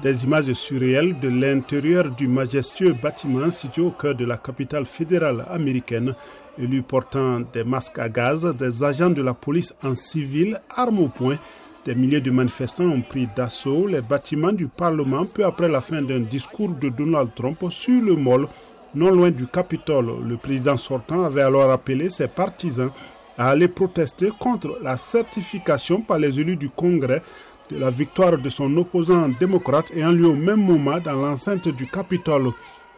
Des images surréelles de l'intérieur du majestueux bâtiment situé au cœur de la capitale fédérale américaine, lui portant des masques à gaz, des agents de la police en civil, armes au poing. Des milliers de manifestants ont pris d'assaut les bâtiments du Parlement peu après la fin d'un discours de Donald Trump sur le mall non loin du Capitole. Le président sortant avait alors appelé ses partisans à aller protester contre la certification par les élus du Congrès la victoire de son opposant démocrate ayant lieu au même moment dans l'enceinte du Capitole.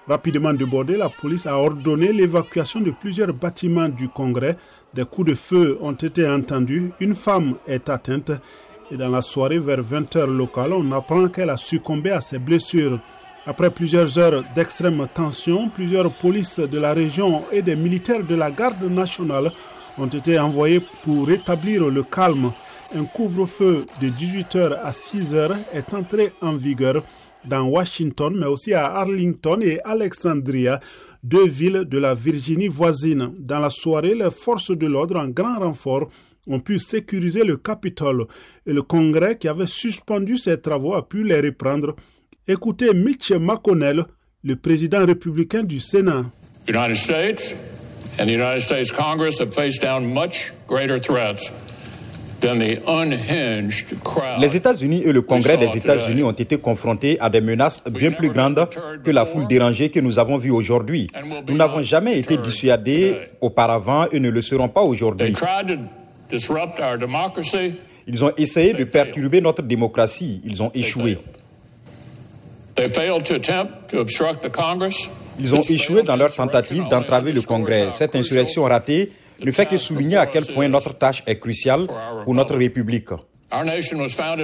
Rapidement débordée, la police a ordonné l'évacuation de plusieurs bâtiments du Congrès. Des coups de feu ont été entendus. Une femme est atteinte. Et dans la soirée, vers 20h locale, on apprend qu'elle a succombé à ses blessures. Après plusieurs heures d'extrême tension, plusieurs polices de la région et des militaires de la garde nationale ont été envoyés pour rétablir le calme. Un couvre-feu de 18h à 6h est entré en vigueur dans Washington, mais aussi à Arlington et Alexandria, deux villes de la Virginie voisine. Dans la soirée, les forces de l'ordre en grand renfort ont pu sécuriser le Capitole et le Congrès qui avait suspendu ses travaux a pu les reprendre Écoutez Mitch McConnell, le président républicain du Sénat. United States and the United States Congress have faced down much greater threats les États-Unis et le Congrès des États-Unis ont été confrontés à des menaces bien plus grandes que la foule dérangée que nous avons vue aujourd'hui. Nous n'avons jamais été dissuadés auparavant et ne le serons pas aujourd'hui. Ils ont essayé de perturber notre démocratie. Ils ont échoué. Ils ont échoué dans leur tentative d'entraver le Congrès. Cette insurrection ratée ne fait que souligner à quel point notre tâche est cruciale pour notre République.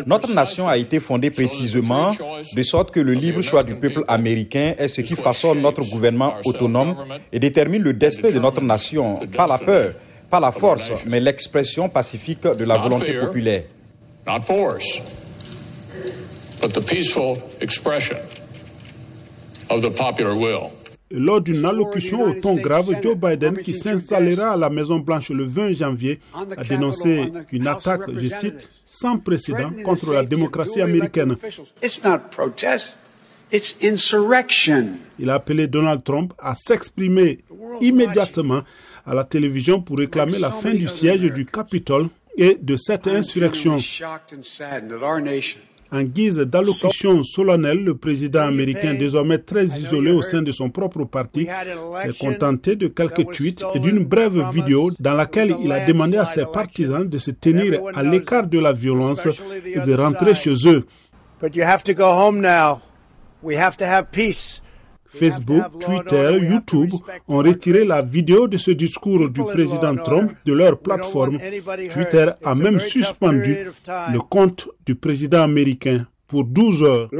Notre nation a été fondée précisément de sorte que le libre choix du peuple américain est ce qui façonne notre gouvernement autonome et détermine le destin de notre nation, pas la peur, pas la force, mais l'expression pacifique de la volonté populaire but the peaceful expression of the popular will. Lors d'une allocution au ton grave, Joe Biden, qui s'installera à la Maison-Blanche le 20 janvier, a dénoncé une attaque, je cite, sans précédent contre la démocratie américaine. Il a appelé Donald Trump à s'exprimer immédiatement à la télévision pour réclamer la fin du siège du Capitole et de cette insurrection. En guise d'allocution solennelle, le président américain, désormais très isolé au sein de son propre parti, s'est contenté de quelques tweets et d'une brève vidéo dans laquelle il a demandé à ses partisans de se tenir à l'écart de la violence et de rentrer chez eux. Facebook, Twitter, YouTube ont retiré la vidéo de ce discours du président Trump de leur plateforme. Twitter a même suspendu le compte du président américain pour 12 heures.